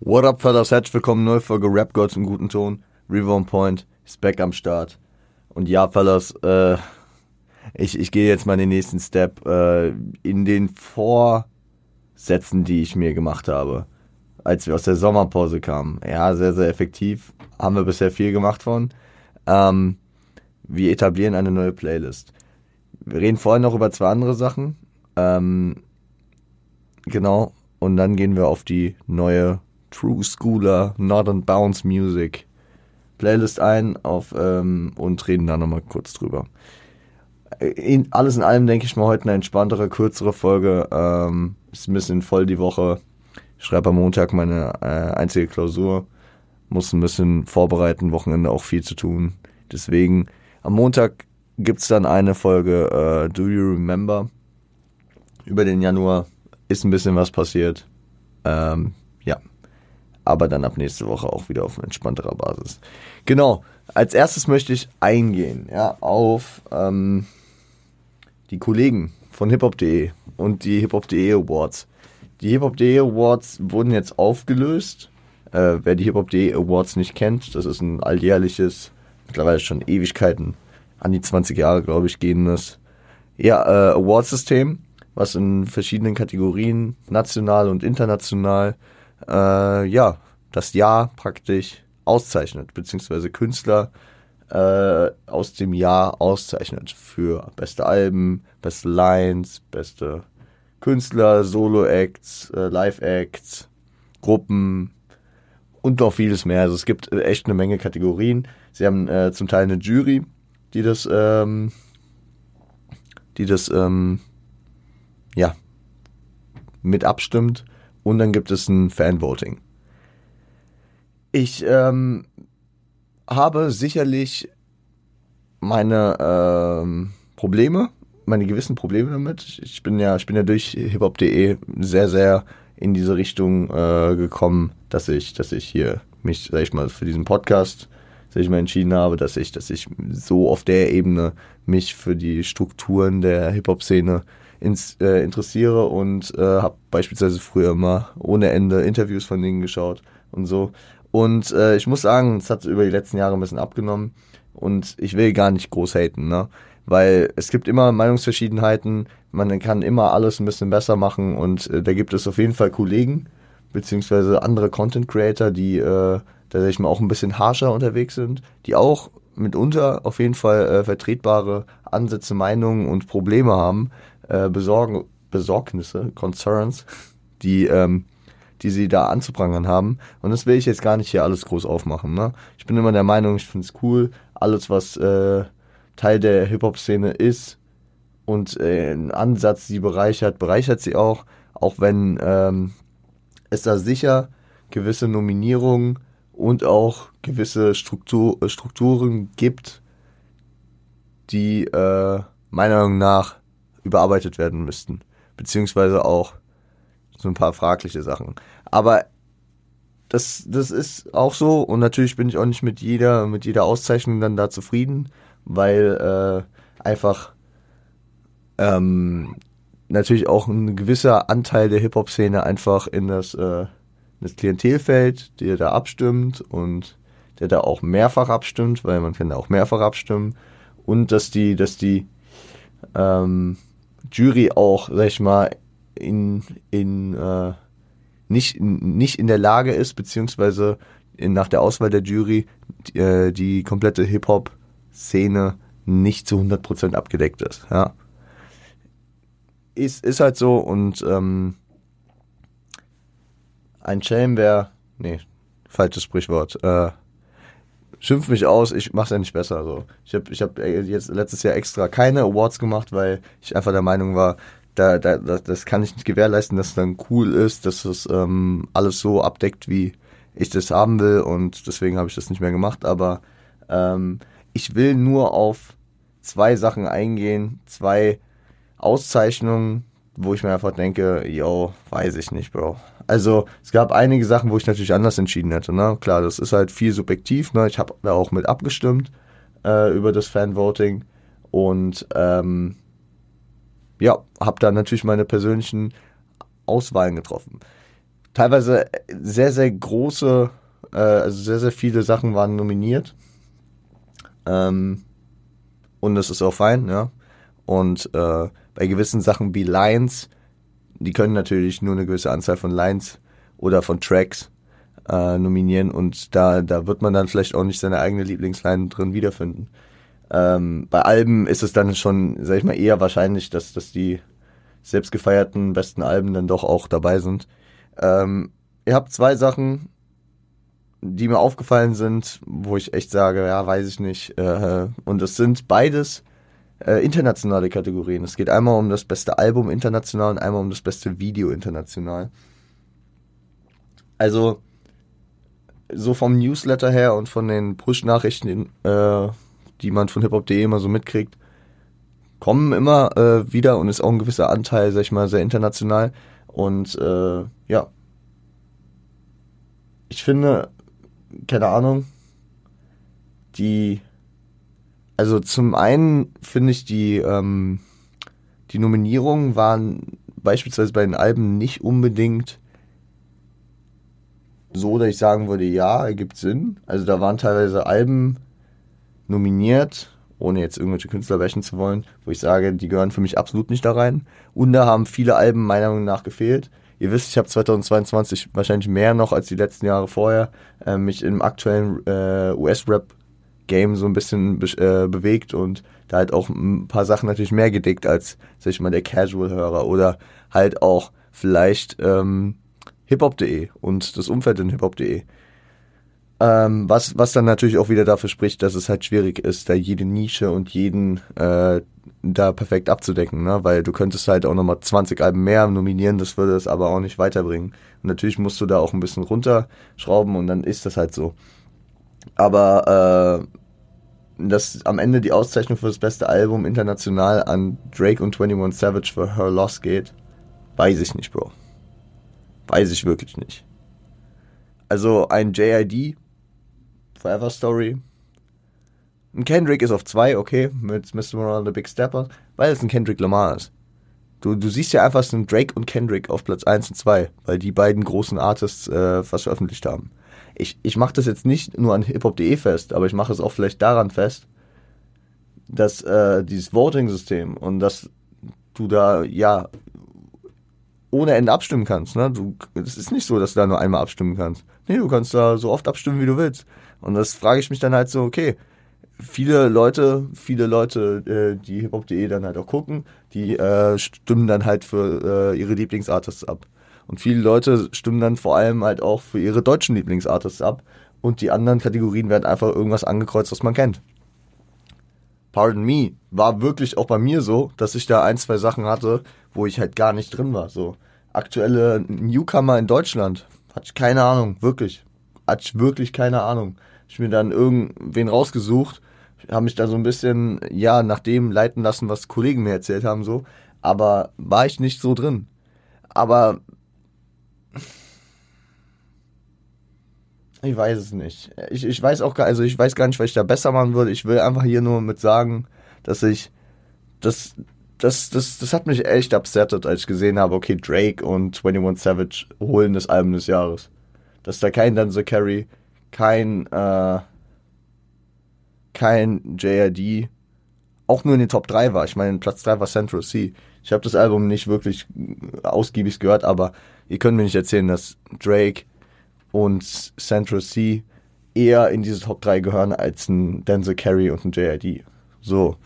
What up, fellas? Herzlich willkommen, neue Folge Rap Gods im guten Ton. River on Point ist back am Start. Und ja, fellas, äh, ich, ich gehe jetzt mal den nächsten Step äh, in den Vorsätzen, die ich mir gemacht habe, als wir aus der Sommerpause kamen. Ja, sehr, sehr effektiv. Haben wir bisher viel gemacht von. Ähm, wir etablieren eine neue Playlist. Wir reden vorher noch über zwei andere Sachen. Ähm, genau. Und dann gehen wir auf die neue True Schooler Northern Bounce Music Playlist ein auf, ähm, und reden da nochmal kurz drüber. In, alles in allem denke ich mal heute eine entspanntere, kürzere Folge. Ähm, ist ein bisschen voll die Woche. Ich schreibe am Montag meine äh, einzige Klausur. Muss ein bisschen vorbereiten, Wochenende auch viel zu tun. Deswegen am Montag gibt es dann eine Folge äh, Do You Remember? Über den Januar ist ein bisschen was passiert. Ähm, ja. Aber dann ab nächste Woche auch wieder auf entspannterer Basis. Genau. Als erstes möchte ich eingehen ja, auf ähm, die Kollegen von hiphop.de und die hiphop.de Awards. Die hiphop.de Awards wurden jetzt aufgelöst. Äh, wer die hiphop.de Awards nicht kennt, das ist ein alljährliches, mittlerweile schon Ewigkeiten, an die 20 Jahre, glaube ich, gehendes ja, äh, Awardsystem, was in verschiedenen Kategorien, national und international, äh, ja, das Jahr praktisch auszeichnet, beziehungsweise Künstler äh, aus dem Jahr auszeichnet für beste Alben, beste Lines, beste Künstler, Solo-Acts, äh, Live-Acts, Gruppen und noch vieles mehr. Also es gibt echt eine Menge Kategorien. Sie haben äh, zum Teil eine Jury, die das, ähm, die das, ähm, ja, mit abstimmt. Und dann gibt es ein Fanvoting. Ich ähm, habe sicherlich meine ähm, Probleme, meine gewissen Probleme damit. Ich bin ja, ich bin ja durch hiphop.de sehr, sehr in diese Richtung äh, gekommen, dass ich, dass ich hier mich, sag ich mal, für diesen Podcast, sag ich mal, entschieden habe, dass ich, dass ich so auf der Ebene mich für die Strukturen der Hip-Hop-Szene ins, äh, interessiere und äh, habe beispielsweise früher immer ohne Ende Interviews von denen geschaut und so. Und äh, ich muss sagen, es hat über die letzten Jahre ein bisschen abgenommen und ich will gar nicht groß haten, ne? Weil es gibt immer Meinungsverschiedenheiten, man kann immer alles ein bisschen besser machen und äh, da gibt es auf jeden Fall Kollegen, beziehungsweise andere Content Creator, die äh, ich mal auch ein bisschen harscher unterwegs sind, die auch mitunter auf jeden Fall äh, vertretbare Ansätze, Meinungen und Probleme haben, äh, Besorgen, Besorgnisse, Concerns, die, ähm, die sie da anzuprangern haben. Und das will ich jetzt gar nicht hier alles groß aufmachen. Ne? Ich bin immer der Meinung, ich finde es cool, alles, was äh, Teil der Hip-Hop-Szene ist und äh, ein Ansatz sie bereichert, bereichert sie auch, auch wenn ähm, es da sicher gewisse Nominierungen und auch gewisse Struktur, Strukturen gibt, die äh, meiner Meinung nach überarbeitet werden müssten. Beziehungsweise auch so ein paar fragliche Sachen. Aber das, das ist auch so und natürlich bin ich auch nicht mit jeder, mit jeder Auszeichnung dann da zufrieden, weil äh, einfach ähm, natürlich auch ein gewisser Anteil der Hip-Hop-Szene einfach in das, äh, das Klientel fällt, der da abstimmt und der da auch mehrfach abstimmt, weil man kann da auch mehrfach abstimmen und dass die, dass die ähm, Jury auch, sag ich mal, in, in äh, nicht, nicht in der Lage ist, beziehungsweise in, nach der Auswahl der Jury die, äh, die komplette Hip-Hop-Szene nicht zu 100% abgedeckt ist. Ja. Ist, ist halt so und ähm, ein Shame wäre, nee, falsches Sprichwort, äh, schimpf mich aus, ich mach's ja nicht besser. So. Ich habe ich hab jetzt letztes Jahr extra keine Awards gemacht, weil ich einfach der Meinung war, da, da, das kann ich nicht gewährleisten, dass es dann cool ist, dass es ähm, alles so abdeckt, wie ich das haben will und deswegen habe ich das nicht mehr gemacht. Aber ähm, ich will nur auf zwei Sachen eingehen, zwei Auszeichnungen, wo ich mir einfach denke, yo, weiß ich nicht, Bro. Also es gab einige Sachen, wo ich natürlich anders entschieden hätte. Ne? Klar, das ist halt viel subjektiv. Ne? Ich habe da auch mit abgestimmt äh, über das Fanvoting und ähm, ja, habe da natürlich meine persönlichen Auswahlen getroffen. teilweise sehr, sehr große, äh, also sehr, sehr viele Sachen waren nominiert. Ähm, und das ist auch fein, ja. Und äh, bei gewissen Sachen wie Lines, die können natürlich nur eine gewisse Anzahl von Lines oder von Tracks äh, nominieren und da, da wird man dann vielleicht auch nicht seine eigene Lieblingsline drin wiederfinden. Ähm, bei Alben ist es dann schon, sag ich mal, eher wahrscheinlich, dass, dass die selbstgefeierten besten Alben dann doch auch dabei sind. Ähm, ihr habt zwei Sachen, die mir aufgefallen sind, wo ich echt sage, ja, weiß ich nicht. Äh, und es sind beides äh, internationale Kategorien. Es geht einmal um das beste Album international und einmal um das beste Video international. Also, so vom Newsletter her und von den Push-Nachrichten, äh, die man von hiphop.de immer so mitkriegt, kommen immer äh, wieder und ist auch ein gewisser Anteil, sag ich mal, sehr international. Und äh, ja, ich finde, keine Ahnung, die, also zum einen finde ich die, ähm, die Nominierungen waren beispielsweise bei den Alben nicht unbedingt so, dass ich sagen würde, ja, ergibt Sinn. Also da waren teilweise Alben nominiert, ohne jetzt irgendwelche Künstler wäschen zu wollen, wo ich sage, die gehören für mich absolut nicht da rein. Und da haben viele Alben meiner Meinung nach gefehlt. Ihr wisst, ich habe 2022 wahrscheinlich mehr noch als die letzten Jahre vorher äh, mich im aktuellen äh, US-Rap-Game so ein bisschen be äh, bewegt und da halt auch ein paar Sachen natürlich mehr gedickt als, sag ich mal, der Casual-Hörer oder halt auch vielleicht ähm, hiphop.de und das Umfeld in hiphop.de. Ähm, was, was dann natürlich auch wieder dafür spricht, dass es halt schwierig ist, da jede Nische und jeden äh, da perfekt abzudecken, ne? weil du könntest halt auch nochmal 20 Alben mehr nominieren, das würde es aber auch nicht weiterbringen. Und natürlich musst du da auch ein bisschen runterschrauben und dann ist das halt so. Aber äh, dass am Ende die Auszeichnung für das beste Album international an Drake und 21 Savage für Her Loss geht, weiß ich nicht, Bro. Weiß ich wirklich nicht. Also ein JID, Forever Story. Ein Kendrick ist auf zwei, okay, mit Mr. Morale, The Big Stepper, weil es ein Kendrick Lamar ist. Du, du siehst ja einfach, es sind Drake und Kendrick auf Platz 1 und 2, weil die beiden großen Artists äh, was veröffentlicht haben. Ich, ich mache das jetzt nicht nur an hiphop.de fest, aber ich mache es auch vielleicht daran fest, dass äh, dieses Voting-System und dass du da ja ohne Ende abstimmen kannst. Ne? Du, es ist nicht so, dass du da nur einmal abstimmen kannst. Nee, du kannst da so oft abstimmen, wie du willst. Und das frage ich mich dann halt so, okay, viele Leute, viele Leute, äh, die hiphop.de dann halt auch gucken, die äh, stimmen dann halt für äh, ihre Lieblingsartists ab. Und viele Leute stimmen dann vor allem halt auch für ihre deutschen Lieblingsartists ab. Und die anderen Kategorien werden einfach irgendwas angekreuzt, was man kennt. Pardon me, war wirklich auch bei mir so, dass ich da ein, zwei Sachen hatte, wo ich halt gar nicht drin war. So aktuelle Newcomer in Deutschland, hatte ich keine Ahnung, wirklich. Hatte ich wirklich keine Ahnung. Ich mir dann irgendwen rausgesucht, habe mich da so ein bisschen, ja, nach dem leiten lassen, was Kollegen mir erzählt haben, so. Aber war ich nicht so drin. Aber ich weiß es nicht. Ich, ich weiß auch gar, also ich weiß gar nicht, was ich da besser machen würde. Ich will einfach hier nur mit sagen, dass ich, das, das, das, das hat mich echt upsettet, als ich gesehen habe, okay, Drake und 21 Savage holen das Album des Jahres. Dass da kein Denzel Carey, kein, äh, kein JRD auch nur in den Top 3 war. Ich meine, Platz 3 war Central C. Ich habe das Album nicht wirklich ausgiebig gehört, aber ihr könnt mir nicht erzählen, dass Drake und Central C eher in diese Top 3 gehören als ein Denzel Carey und ein JID. So.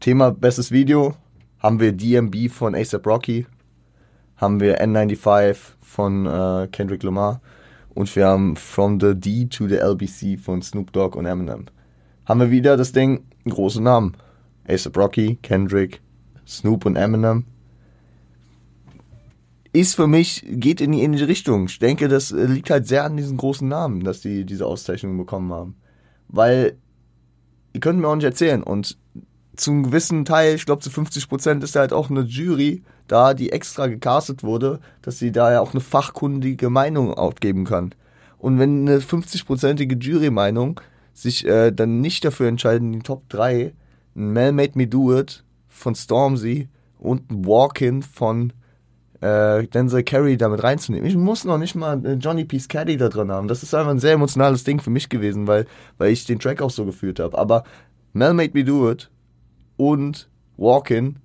Thema bestes Video haben wir DMB von ASAP Rocky, haben wir N95 von äh, Kendrick Lamar und wir haben From the D to the LBC von Snoop Dogg und Eminem. Haben wir wieder das Ding, große Namen. ASAP Rocky, Kendrick, Snoop und Eminem. Ist für mich, geht in die ähnliche Richtung. Ich denke, das äh, liegt halt sehr an diesen großen Namen, dass die diese Auszeichnung bekommen haben. Weil, ihr könnt mir auch nicht erzählen. Und zum gewissen Teil, ich glaube zu 50 Prozent, ist da halt auch eine Jury da, die extra gecastet wurde, dass sie da ja auch eine fachkundige Meinung aufgeben kann. Und wenn eine 50-prozentige Jury-Meinung sich äh, dann nicht dafür entscheiden, die Top 3, ein Mel Made Me Do It von Stormzy und ein Walk-In von äh, Denzel Carey damit reinzunehmen. Ich muss noch nicht mal äh, Johnny Peace Caddy da drin haben. Das ist einfach ein sehr emotionales Ding für mich gewesen, weil, weil ich den Track auch so gefühlt habe. Aber Mel Made Me Do It und Walkin,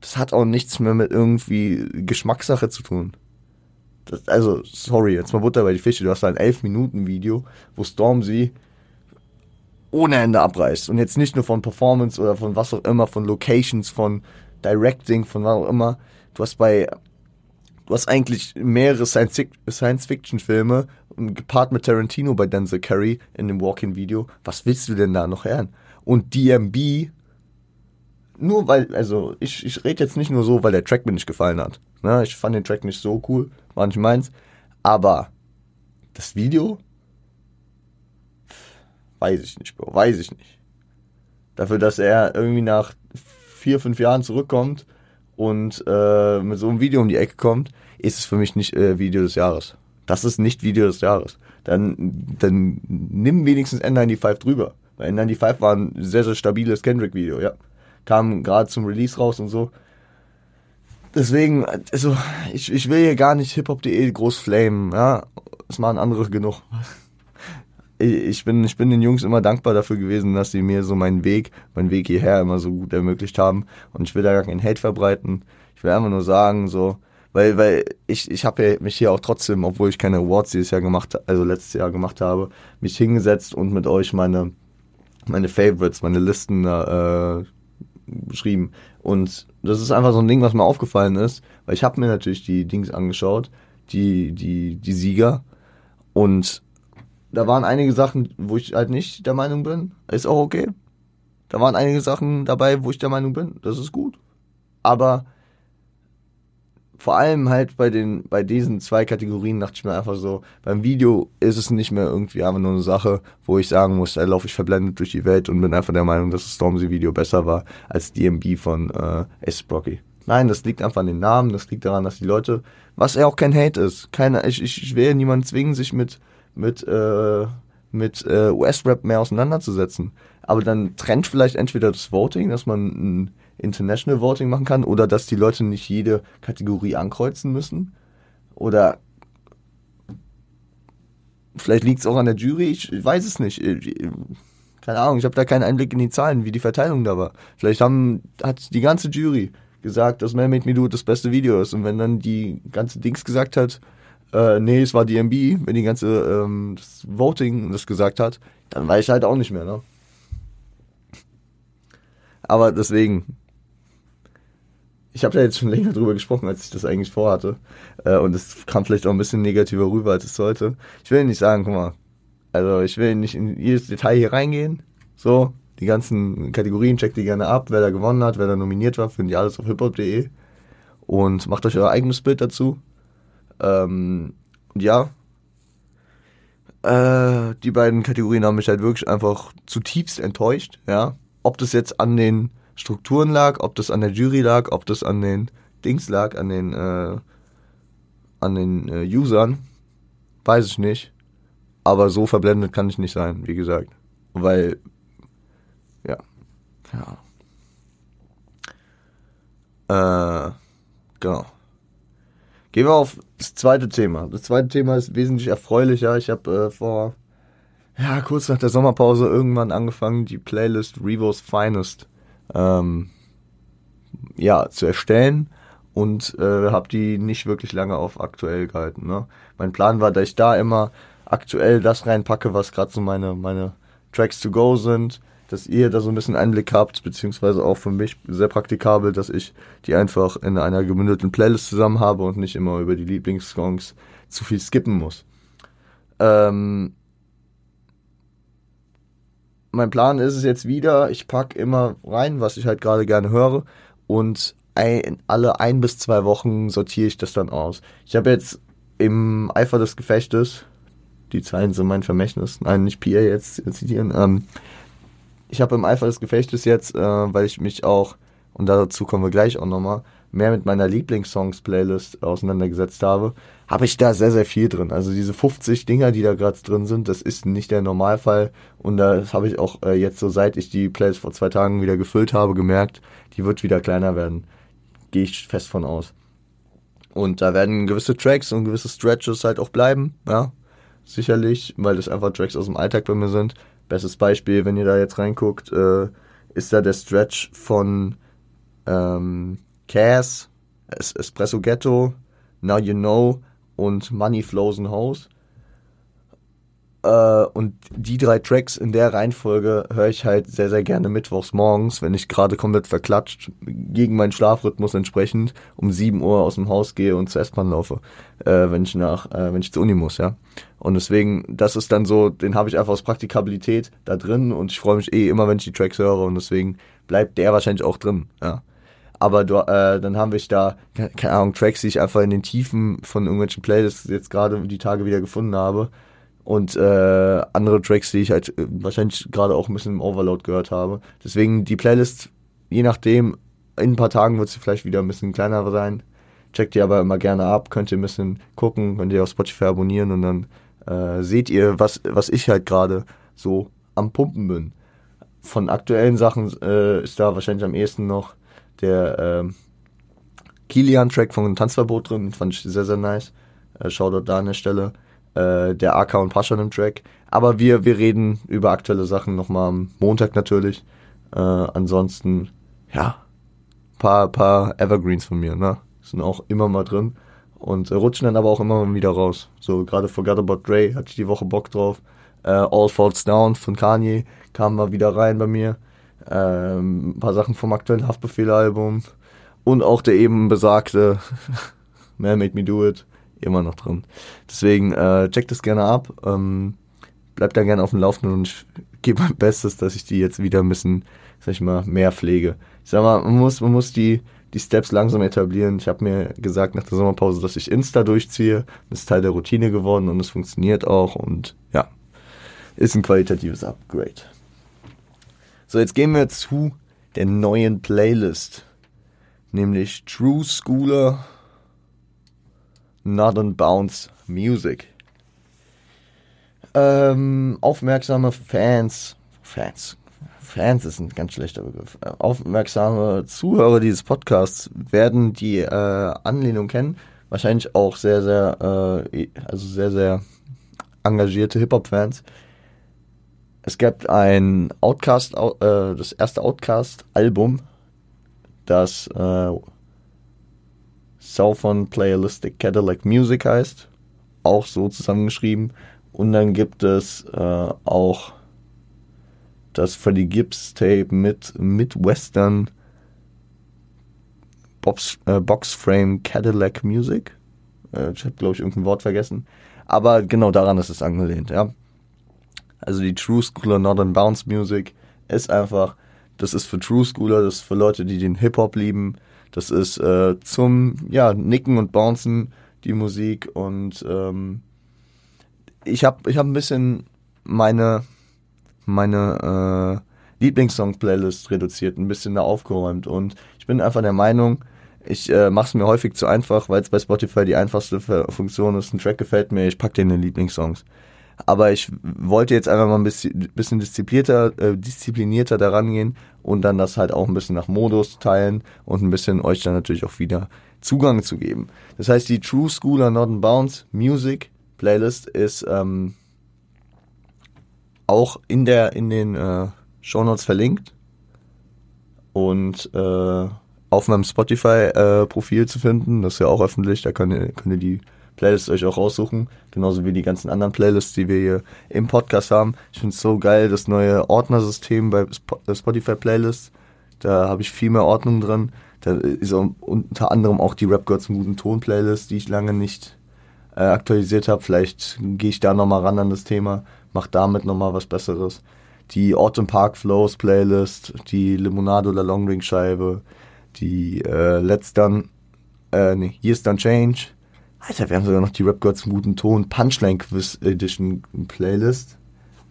das hat auch nichts mehr mit irgendwie Geschmackssache zu tun. Das, also, sorry, jetzt mal Butter bei die Fische. Du hast da ein 11-Minuten-Video, wo Stormzy ohne Ende abreißt. Und jetzt nicht nur von Performance oder von was auch immer, von Locations, von Directing, von was auch immer. Du hast bei du hast eigentlich mehrere Science-Fiction-Filme gepaart mit Tarantino bei Denzel Curry in dem Walk-In-Video. Was willst du denn da noch hören? Und DMB, nur weil, also ich, ich rede jetzt nicht nur so, weil der Track mir nicht gefallen hat. Ne? Ich fand den Track nicht so cool, war nicht meins. Aber das Video, weiß ich nicht, Bro, weiß ich nicht. Dafür, dass er irgendwie nach vier, fünf Jahren zurückkommt und äh, mit so einem Video um die Ecke kommt, ist es für mich nicht äh, Video des Jahres. Das ist nicht Video des Jahres. Dann, dann nimm wenigstens N95 drüber. Weil N95 war ein sehr, sehr stabiles Kendrick-Video, ja. Kam gerade zum Release raus und so. Deswegen, also, ich, ich will hier gar nicht hiphop.de groß flamen, ja. Das machen andere genug ich bin, ich bin den Jungs immer dankbar dafür gewesen, dass sie mir so meinen Weg, meinen Weg hierher immer so gut ermöglicht haben. Und ich will da gar keinen Hate verbreiten. Ich will einfach nur sagen, so, weil, weil ich, ich habe mich hier auch trotzdem, obwohl ich keine Awards dieses Jahr gemacht, also letztes Jahr gemacht habe, mich hingesetzt und mit euch meine, meine Favorites, meine Listen äh, beschrieben. Und das ist einfach so ein Ding, was mir aufgefallen ist, weil ich habe mir natürlich die Dings angeschaut, die, die, die Sieger. Und da waren einige Sachen, wo ich halt nicht der Meinung bin. Ist auch okay. Da waren einige Sachen dabei, wo ich der Meinung bin. Das ist gut. Aber vor allem halt bei den, bei diesen zwei Kategorien dachte ich mir einfach so, beim Video ist es nicht mehr irgendwie einfach nur eine Sache, wo ich sagen muss, da laufe ich verblendet durch die Welt und bin einfach der Meinung, dass das Stormzy-Video besser war als DMB von äh, S. Brocky. Nein, das liegt einfach an den Namen, das liegt daran, dass die Leute, was ja auch kein Hate ist, keine, ich, ich, ich will niemanden zwingen, sich mit mit, äh, mit äh, US-Rap mehr auseinanderzusetzen. Aber dann trennt vielleicht entweder das Voting, dass man ein International Voting machen kann, oder dass die Leute nicht jede Kategorie ankreuzen müssen. Oder vielleicht liegt es auch an der Jury, ich weiß es nicht. Keine Ahnung, ich habe da keinen Einblick in die Zahlen, wie die Verteilung da war. Vielleicht haben, hat die ganze Jury gesagt, dass Man Made Me Do das beste Video ist. Und wenn dann die ganze Dings gesagt hat, äh, nee, es war DMB, wenn die ganze ähm, das Voting das gesagt hat, dann weiß ich halt auch nicht mehr, ne? Aber deswegen, ich habe da jetzt schon länger drüber gesprochen, als ich das eigentlich vorhatte. Äh, und es kam vielleicht auch ein bisschen negativer rüber, als es sollte. Ich will nicht sagen, guck mal, also ich will nicht in jedes Detail hier reingehen. So, die ganzen Kategorien checkt die gerne ab, wer da gewonnen hat, wer da nominiert war, findet ihr alles auf hiphop.de. Und macht euch euer eigenes Bild dazu. Ähm, ja, äh, die beiden Kategorien haben mich halt wirklich einfach zutiefst enttäuscht, ja. Ob das jetzt an den Strukturen lag, ob das an der Jury lag, ob das an den Dings lag, an den, äh, an den äh, Usern, weiß ich nicht. Aber so verblendet kann ich nicht sein, wie gesagt. Weil, ja, ja. Äh, genau. Gehen wir auf das zweite Thema. Das zweite Thema ist wesentlich erfreulicher. Ich habe äh, vor, ja, kurz nach der Sommerpause irgendwann angefangen, die Playlist Revo's Finest ähm, ja, zu erstellen und äh, habe die nicht wirklich lange auf aktuell gehalten. Ne? Mein Plan war, dass ich da immer aktuell das reinpacke, was gerade so meine, meine Tracks to go sind dass ihr da so ein bisschen Einblick habt, beziehungsweise auch für mich sehr praktikabel, dass ich die einfach in einer gemündelten Playlist zusammen habe und nicht immer über die Lieblingssongs zu viel skippen muss. Ähm mein Plan ist es jetzt wieder, ich packe immer rein, was ich halt gerade gerne höre und ein, alle ein bis zwei Wochen sortiere ich das dann aus. Ich habe jetzt im Eifer des Gefechtes, die Zeilen sind mein Vermächtnis, nein, nicht PA jetzt zitieren, ähm, ich habe im Eifer des Gefechtes jetzt, äh, weil ich mich auch, und dazu kommen wir gleich auch nochmal, mehr mit meiner Lieblingssongs-Playlist auseinandergesetzt habe, habe ich da sehr, sehr viel drin. Also diese 50 Dinger, die da gerade drin sind, das ist nicht der Normalfall. Und das habe ich auch äh, jetzt so, seit ich die Playlist vor zwei Tagen wieder gefüllt habe, gemerkt, die wird wieder kleiner werden. Gehe ich fest von aus. Und da werden gewisse Tracks und gewisse Stretches halt auch bleiben, ja. Sicherlich, weil das einfach Tracks aus dem Alltag bei mir sind. Bestes Beispiel, wenn ihr da jetzt reinguckt, äh, ist da der Stretch von ähm, Cass, es Espresso Ghetto, Now You Know und Money Flows and Hoes. Äh, und die drei Tracks in der Reihenfolge höre ich halt sehr, sehr gerne mittwochs morgens, wenn ich gerade komplett verklatscht, gegen meinen Schlafrhythmus entsprechend, um 7 Uhr aus dem Haus gehe und zur S-Bahn laufe, äh, wenn ich nach, äh, wenn ich zur Uni muss, ja. Und deswegen, das ist dann so, den habe ich einfach aus Praktikabilität da drin und ich freue mich eh immer, wenn ich die Tracks höre und deswegen bleibt der wahrscheinlich auch drin, ja. Aber du, äh, dann haben wir da, keine Ahnung, Tracks, die ich einfach in den Tiefen von irgendwelchen Playlists jetzt gerade die Tage wieder gefunden habe. Und äh, andere Tracks, die ich halt äh, wahrscheinlich gerade auch ein bisschen im Overload gehört habe. Deswegen die Playlist, je nachdem, in ein paar Tagen wird sie vielleicht wieder ein bisschen kleiner sein. Checkt die aber immer gerne ab, könnt ihr ein bisschen gucken, könnt ihr auf Spotify abonnieren und dann äh, seht ihr, was, was ich halt gerade so am Pumpen bin. Von aktuellen Sachen äh, ist da wahrscheinlich am ehesten noch der äh, Kilian-Track von Tanzverbot drin, fand ich sehr, sehr nice. Äh, Shoutout da an der Stelle. Äh, der AK und Pascha Track. Aber wir, wir reden über aktuelle Sachen nochmal am Montag natürlich. Äh, ansonsten, ja, paar, paar Evergreens von mir, ne? Sind auch immer mal drin. Und rutschen dann aber auch immer mal wieder raus. So, gerade Forgot About Dre hatte ich die Woche Bock drauf. Äh, All Falls Down von Kanye kam mal wieder rein bei mir. Ähm, ein paar Sachen vom aktuellen Haftbefehl-Album und auch der eben besagte Man Made Me Do It immer noch drin. Deswegen äh, checkt das gerne ab. Ähm, bleibt da gerne auf dem Laufenden und ich gebe mein Bestes, dass ich die jetzt wieder ein bisschen, sag ich mal, mehr pflege. Ich sag mal, man muss, man muss die, die Steps langsam etablieren. Ich habe mir gesagt nach der Sommerpause, dass ich Insta durchziehe. Das ist Teil der Routine geworden und es funktioniert auch und ja, ist ein qualitatives Upgrade. So, jetzt gehen wir zu der neuen Playlist, nämlich True Schooler Northern Bounce Music. Ähm, aufmerksame Fans, Fans, Fans ist ein ganz schlechter Begriff. Aufmerksame Zuhörer dieses Podcasts werden die äh, Anlehnung kennen. Wahrscheinlich auch sehr, sehr, äh, also sehr, sehr engagierte Hip-Hop-Fans es gibt ein Outcast, äh, das erste Outcast-Album, das äh, Southern Playalistic Cadillac Music heißt, auch so zusammengeschrieben. Und dann gibt es äh, auch das Freddie Gibbs Tape mit Midwestern Box, äh, Box Frame Cadillac Music. Äh, ich habe, glaube ich, irgendein Wort vergessen. Aber genau daran ist es angelehnt, ja. Also die True Schooler Northern Bounce Music ist einfach, das ist für True Schooler, das ist für Leute, die den Hip-Hop lieben. Das ist äh, zum ja, Nicken und Bouncen die Musik und ähm, ich habe ich hab ein bisschen meine, meine äh, Lieblingssong-Playlist reduziert, ein bisschen da aufgeräumt und ich bin einfach der Meinung, ich äh, mache es mir häufig zu einfach, weil es bei Spotify die einfachste Funktion ist. Ein Track gefällt mir, ich packe den in Lieblingssongs. Aber ich wollte jetzt einfach mal ein bisschen, bisschen disziplinierter, äh, disziplinierter daran gehen und dann das halt auch ein bisschen nach Modus teilen und ein bisschen euch dann natürlich auch wieder Zugang zu geben. Das heißt, die True Schooler Northern Bounce Music Playlist ist ähm, auch in der in den äh, Show Notes verlinkt und äh, auf meinem Spotify äh, Profil zu finden. Das ist ja auch öffentlich. Da könnt ihr, könnt ihr die Playlists euch auch raussuchen. Genauso wie die ganzen anderen Playlists, die wir hier im Podcast haben. Ich finde es so geil, das neue Ordnersystem bei äh, Spotify Playlists. Da habe ich viel mehr Ordnung drin. Da ist unter anderem auch die Rap Gods im guten Ton Playlist, die ich lange nicht äh, aktualisiert habe. Vielleicht gehe ich da nochmal ran an das Thema, mache damit nochmal was Besseres. Die Autumn Park Flows Playlist, die Limonade oder Long Ring Scheibe, die äh, Let's Done, äh, nee, Years Done Change, Alter, wir haben sogar noch die Rap Gods im guten Ton Punchline Quiz Edition Playlist.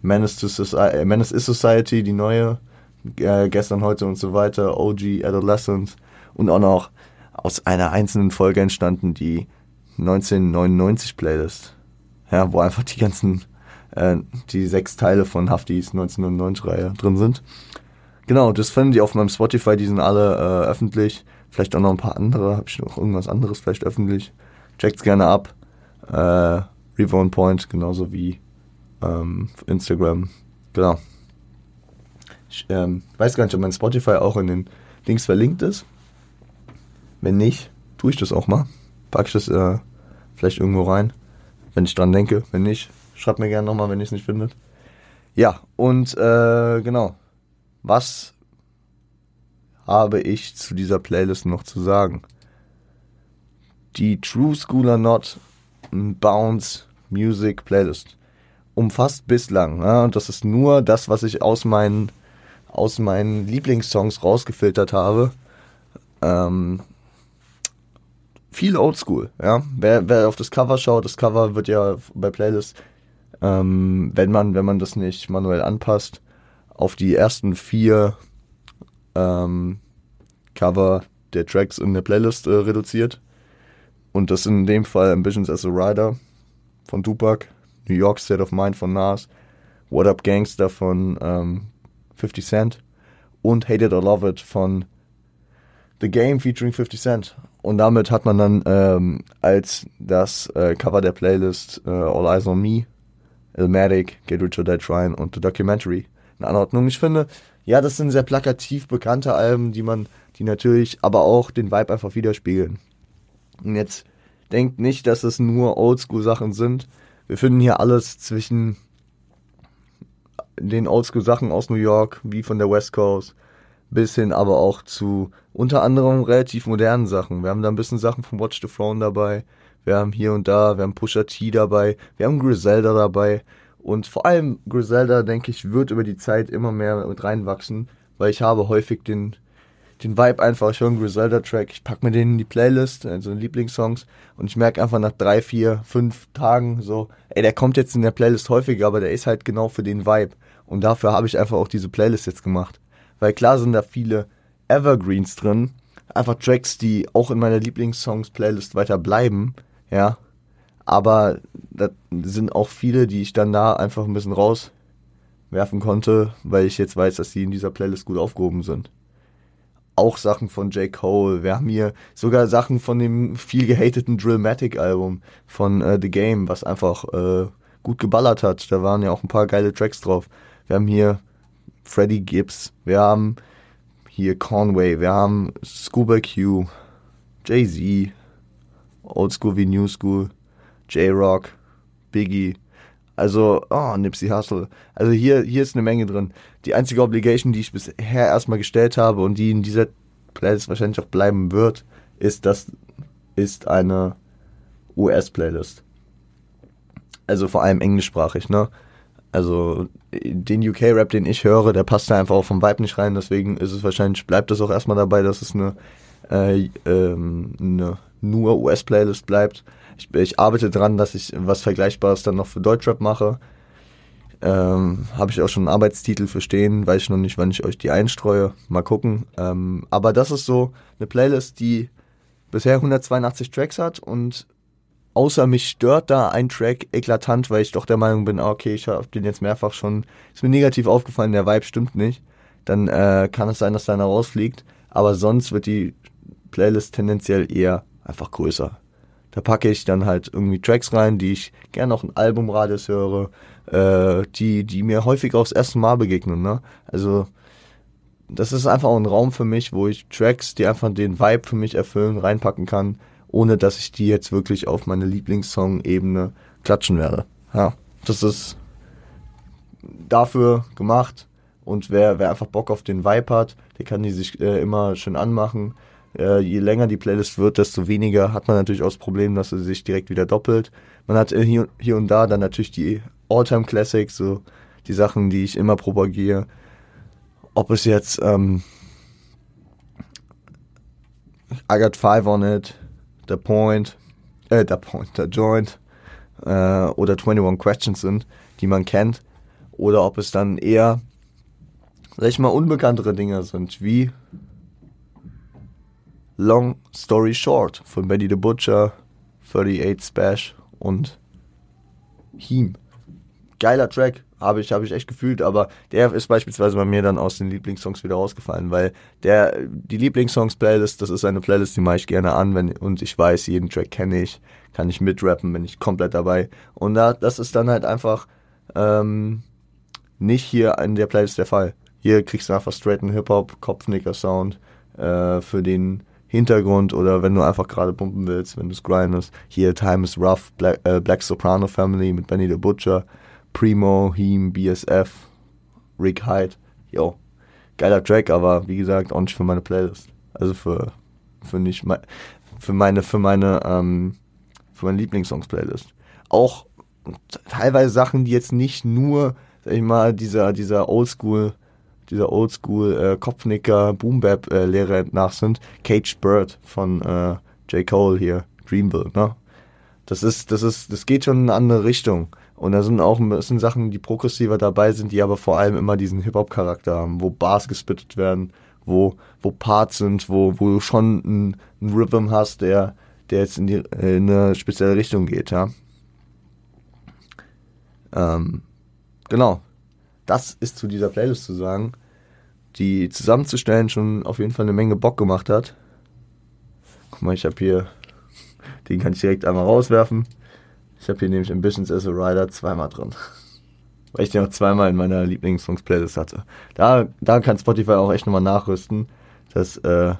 Menace, to Society, äh, Menace is Society, die neue. Äh, gestern, heute und so weiter. OG, Adolescence. Und auch noch aus einer einzelnen Folge entstanden die 1999 Playlist. Ja, wo einfach die ganzen, äh, die sechs Teile von Haftis 1999 Reihe drin sind. Genau, das finden die auf meinem Spotify, die sind alle äh, öffentlich. vielleicht auch noch ein paar andere, habe ich noch irgendwas anderes vielleicht öffentlich. Checkt's gerne ab. Äh, Reborn Point, genauso wie ähm, Instagram. Genau. Ich ähm, weiß gar nicht, ob mein Spotify auch in den Links verlinkt ist. Wenn nicht, tue ich das auch mal. Packe ich das äh, vielleicht irgendwo rein, wenn ich dran denke. Wenn nicht, schreibt mir gerne nochmal, wenn ihr es nicht findet. Ja, und äh, genau. Was habe ich zu dieser Playlist noch zu sagen? Die True Schooler Not Bounce Music Playlist umfasst bislang, ja, und das ist nur das, was ich aus meinen, aus meinen Lieblingssongs rausgefiltert habe, ähm, viel Oldschool, ja. Wer, wer auf das Cover schaut, das Cover wird ja bei Playlist, ähm, wenn man, wenn man das nicht manuell anpasst, auf die ersten vier ähm, Cover der Tracks in der Playlist äh, reduziert. Und das in dem Fall Ambitions as a Rider von Tupac, New York State of Mind von Nas, What Up Gangster von ähm, 50 Cent und Hate It or Love It von The Game featuring 50 Cent. Und damit hat man dann ähm, als das äh, Cover der Playlist äh, All Eyes on Me, Ilmatic, Get Rich or Die Trying und The Documentary eine Anordnung. Ich finde, ja, das sind sehr plakativ bekannte Alben, die man, die natürlich aber auch den Vibe einfach widerspiegeln. Und jetzt denkt nicht, dass es nur Oldschool-Sachen sind. Wir finden hier alles zwischen den Oldschool-Sachen aus New York, wie von der West Coast, bis hin aber auch zu unter anderem relativ modernen Sachen. Wir haben da ein bisschen Sachen von Watch the Throne dabei, wir haben hier und da, wir haben Pusha T dabei, wir haben Griselda dabei und vor allem Griselda, denke ich, wird über die Zeit immer mehr mit reinwachsen, weil ich habe häufig den, den Vibe einfach, ich höre einen Griselda-Track, ich packe mir den in die Playlist, also Lieblingssongs, und ich merke einfach nach drei, vier, fünf Tagen so, ey, der kommt jetzt in der Playlist häufiger, aber der ist halt genau für den Vibe. Und dafür habe ich einfach auch diese Playlist jetzt gemacht. Weil klar sind da viele Evergreens drin, einfach Tracks, die auch in meiner Lieblingssongs-Playlist weiter bleiben, ja. Aber da sind auch viele, die ich dann da einfach ein bisschen rauswerfen konnte, weil ich jetzt weiß, dass die in dieser Playlist gut aufgehoben sind. Auch Sachen von J. Cole. Wir haben hier sogar Sachen von dem viel gehateten Drillmatic-Album von äh, The Game, was einfach äh, gut geballert hat. Da waren ja auch ein paar geile Tracks drauf. Wir haben hier Freddie Gibbs, wir haben hier Conway, wir haben Scuba Q, Jay-Z, Old School wie New School, J-Rock, Biggie, also, oh, Nipsey Hussle. Also hier, hier ist eine Menge drin. Die einzige Obligation, die ich bisher erstmal gestellt habe und die in dieser Playlist wahrscheinlich auch bleiben wird, ist, das ist eine US-Playlist. Also vor allem englischsprachig, ne? Also den UK-Rap, den ich höre, der passt da einfach auch vom Vibe nicht rein, deswegen ist es wahrscheinlich, bleibt es auch erstmal dabei, dass es eine, äh, ähm, eine nur US-Playlist bleibt. Ich, ich arbeite dran, dass ich was Vergleichbares dann noch für Deutschrap mache. Ähm, Habe ich auch schon einen Arbeitstitel für stehen, weiß ich noch nicht, wann ich euch die einstreue. Mal gucken. Ähm, aber das ist so eine Playlist, die bisher 182 Tracks hat und außer mich stört da ein Track eklatant, weil ich doch der Meinung bin, ah, okay, ich habe den jetzt mehrfach schon, ist mir negativ aufgefallen, der Vibe stimmt nicht. Dann äh, kann es sein, dass da einer rausfliegt. Aber sonst wird die Playlist tendenziell eher einfach größer. Da packe ich dann halt irgendwie Tracks rein, die ich gerne auch in Albumradius höre, äh, die, die mir häufig aufs erste Mal begegnen. Ne? Also das ist einfach auch ein Raum für mich, wo ich Tracks, die einfach den Vibe für mich erfüllen, reinpacken kann, ohne dass ich die jetzt wirklich auf meine Lieblingssong-Ebene klatschen werde. Ja, das ist dafür gemacht. Und wer, wer einfach Bock auf den Vibe hat, der kann die sich äh, immer schön anmachen äh, je länger die Playlist wird, desto weniger hat man natürlich auch das Problem, dass sie sich direkt wieder doppelt. Man hat äh, hier, hier und da dann natürlich die All-Time Classics, so die Sachen, die ich immer propagiere. Ob es jetzt ähm, I Got Five on It, The Point, äh, The Point, The Joint äh, oder 21 Questions sind, die man kennt. Oder ob es dann eher, sag ich mal, unbekanntere Dinge sind, wie Long Story Short von Benny the Butcher, 38 Spash und Heem. geiler Track, habe ich, habe ich echt gefühlt, aber der ist beispielsweise bei mir dann aus den Lieblingssongs wieder rausgefallen, weil der, die Lieblingssongs-Playlist, das ist eine Playlist, die mache ich gerne an, wenn, und ich weiß, jeden Track kenne ich, kann ich mitrappen, bin ich komplett dabei. Und da, das ist dann halt einfach ähm, nicht hier in der Playlist der Fall. Hier kriegst du einfach straighten Hip-Hop, Kopfnicker-Sound äh, für den Hintergrund oder wenn du einfach gerade pumpen willst, wenn du es grindest. Hier Time is Rough, Black, äh, Black Soprano Family mit Benny the Butcher, Primo, Heem, BSF, Rick Hyde. Yo, geiler Track, aber wie gesagt, auch nicht für meine Playlist. Also für, für nicht mein, für meine, für meine, ähm, für meine Lieblingssongs-Playlist. Auch teilweise Sachen, die jetzt nicht nur, sag ich mal, dieser, dieser Oldschool, dieser Oldschool äh, Kopfnicker Boom Bap äh, Lehrer nach sind. Caged Bird von äh, J. Cole hier, Dreamville, ne? Das ist, das ist, das geht schon in eine andere Richtung. Und da sind auch das sind Sachen, die progressiver dabei sind, die aber vor allem immer diesen Hip-Hop-Charakter haben, wo Bars gespittet werden, wo, wo Parts sind, wo, wo du schon einen, einen Rhythm hast, der, der jetzt in, die, in eine spezielle Richtung geht, ja. Ähm, genau. Das ist zu dieser Playlist zu sagen, die zusammenzustellen schon auf jeden Fall eine Menge Bock gemacht hat. Guck mal, ich habe hier, den kann ich direkt einmal rauswerfen. Ich habe hier nämlich Ambitions as a Rider zweimal drin. Weil ich den auch zweimal in meiner Lieblingssongs-Playlist hatte. Da, da kann Spotify auch echt nochmal nachrüsten, dass, äh,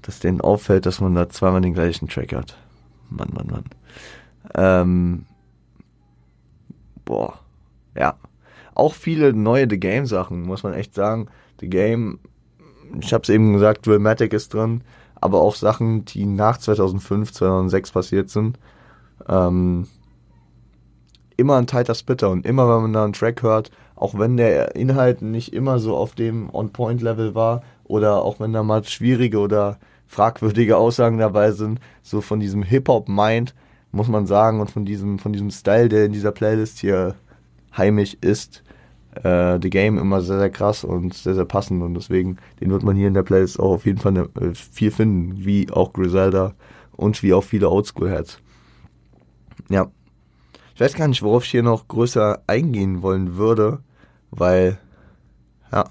dass denen auffällt, dass man da zweimal den gleichen Track hat. Mann, Mann, Mann. Ähm, boah, ja. Auch viele neue The Game Sachen, muss man echt sagen. The Game, ich habe es eben gesagt, Dramatic ist drin, aber auch Sachen, die nach 2005, 2006 passiert sind. Ähm, immer ein tighter Splitter und immer, wenn man da einen Track hört, auch wenn der Inhalt nicht immer so auf dem On-Point-Level war oder auch wenn da mal schwierige oder fragwürdige Aussagen dabei sind, so von diesem Hip-Hop-Mind, muss man sagen, und von diesem, von diesem Style, der in dieser Playlist hier heimisch ist, äh, The Game immer sehr, sehr krass und sehr, sehr passend und deswegen, den wird man hier in der Playlist auch auf jeden Fall ne, äh, viel finden, wie auch Griselda und wie auch viele Oldschool-Heads. Ja. Ich weiß gar nicht, worauf ich hier noch größer eingehen wollen würde, weil, ja,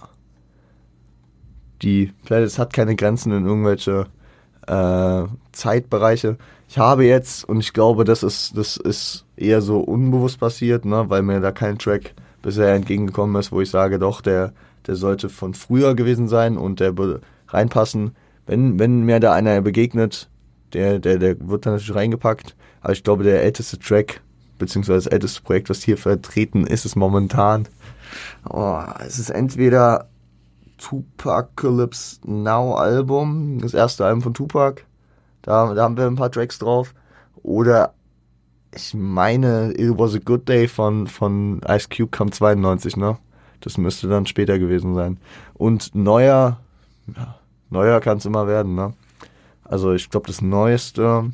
die Playlist hat keine Grenzen in irgendwelche äh, Zeitbereiche. Ich habe jetzt, und ich glaube, das ist, das ist eher so unbewusst passiert, ne, weil mir da kein Track bisher entgegengekommen ist, wo ich sage, doch, der, der sollte von früher gewesen sein und der würde reinpassen. Wenn, wenn mir da einer begegnet, der, der, der wird dann natürlich reingepackt. Aber ich glaube, der älteste Track, beziehungsweise das älteste Projekt, was hier vertreten ist, ist momentan. Oh, es ist entweder Tupacalypse Now Album, das erste Album von Tupac. Da, da haben wir ein paar Tracks drauf. Oder ich meine, It Was a Good Day von, von Ice Cube kam 92, ne? Das müsste dann später gewesen sein. Und neuer, ja, neuer kann es immer werden, ne? Also ich glaube, das neueste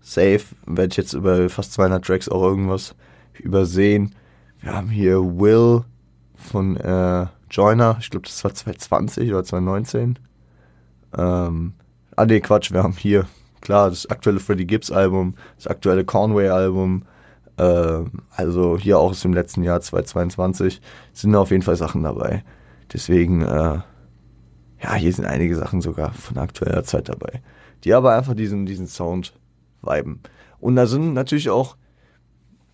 Safe werde ich jetzt über fast 200 Tracks auch irgendwas übersehen. Wir haben hier Will von äh, Joiner, ich glaube, das war 2020 oder 2019. Ähm, ah nee, Quatsch, wir haben hier klar, das aktuelle Freddie Gibbs Album, das aktuelle Conway Album, äh, also hier auch aus dem letzten Jahr 2022, sind auf jeden Fall Sachen dabei. Deswegen, äh, ja, hier sind einige Sachen sogar von aktueller Zeit dabei, die aber einfach diesen, diesen Sound viben. Und da sind natürlich auch,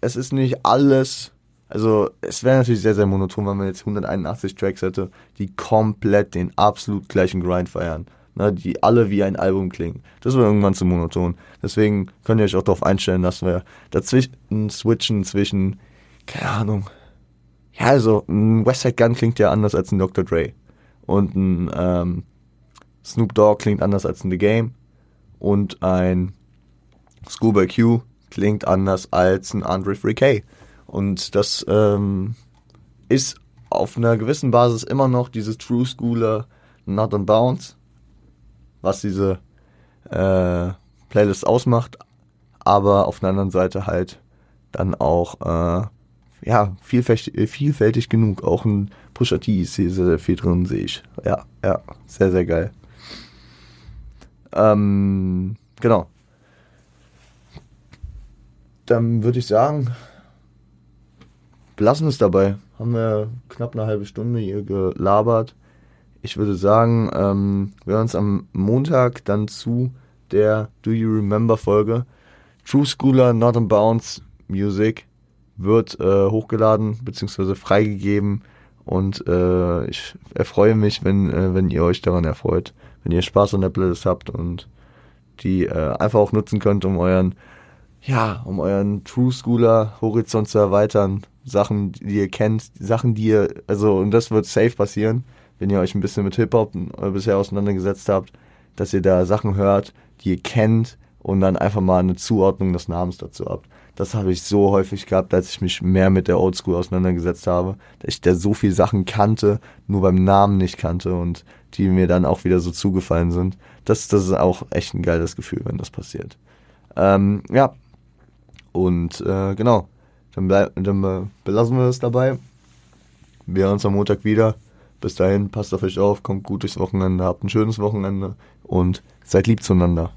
es ist nicht alles, also es wäre natürlich sehr, sehr monoton, wenn man jetzt 181 Tracks hätte, die komplett den absolut gleichen Grind feiern ne, die alle wie ein Album klingen. Das wird irgendwann zu monoton. Deswegen könnt ihr euch auch darauf einstellen, dass wir dazwischen switchen zwischen, keine Ahnung. Ja, also ein Westside Gun klingt ja anders als ein Dr. Dre. Und ein ähm, Snoop Dogg klingt anders als ein The Game. Und ein Schoolboy Q klingt anders als ein Andre 3K. Und das ähm, ist auf einer gewissen Basis immer noch dieses True Schooler Not on Bounce was diese äh, Playlist ausmacht, aber auf der anderen Seite halt dann auch äh, ja vielfältig, vielfältig genug. Auch ein Pusher T ist hier sehr, sehr viel drin, sehe ich. Ja, ja, sehr, sehr geil. Ähm, genau. Dann würde ich sagen, belassen es dabei. Haben wir knapp eine halbe Stunde hier gelabert. Ich würde sagen, ähm, wir hören uns am Montag dann zu der Do You Remember Folge. True Schooler Not in Bounds Music wird äh, hochgeladen bzw. freigegeben und äh, ich erfreue mich, wenn, äh, wenn ihr euch daran erfreut, wenn ihr Spaß an der Playlist habt und die äh, einfach auch nutzen könnt, um euren, ja, um euren True Schooler Horizont zu erweitern. Sachen, die ihr kennt, Sachen, die ihr, also, und das wird safe passieren, wenn ihr euch ein bisschen mit Hip-Hop äh, bisher auseinandergesetzt habt, dass ihr da Sachen hört, die ihr kennt und dann einfach mal eine Zuordnung des Namens dazu habt. Das habe ich so häufig gehabt, als ich mich mehr mit der Oldschool auseinandergesetzt habe, dass ich da so viel Sachen kannte, nur beim Namen nicht kannte und die mir dann auch wieder so zugefallen sind. Das, das ist auch echt ein geiles Gefühl, wenn das passiert. Ähm, ja. Und äh, genau, dann, bleib, dann belassen wir es dabei. Wir hören uns am Montag wieder. Bis dahin, passt auf euch auf, kommt gut durchs Wochenende, habt ein schönes Wochenende und seid lieb zueinander.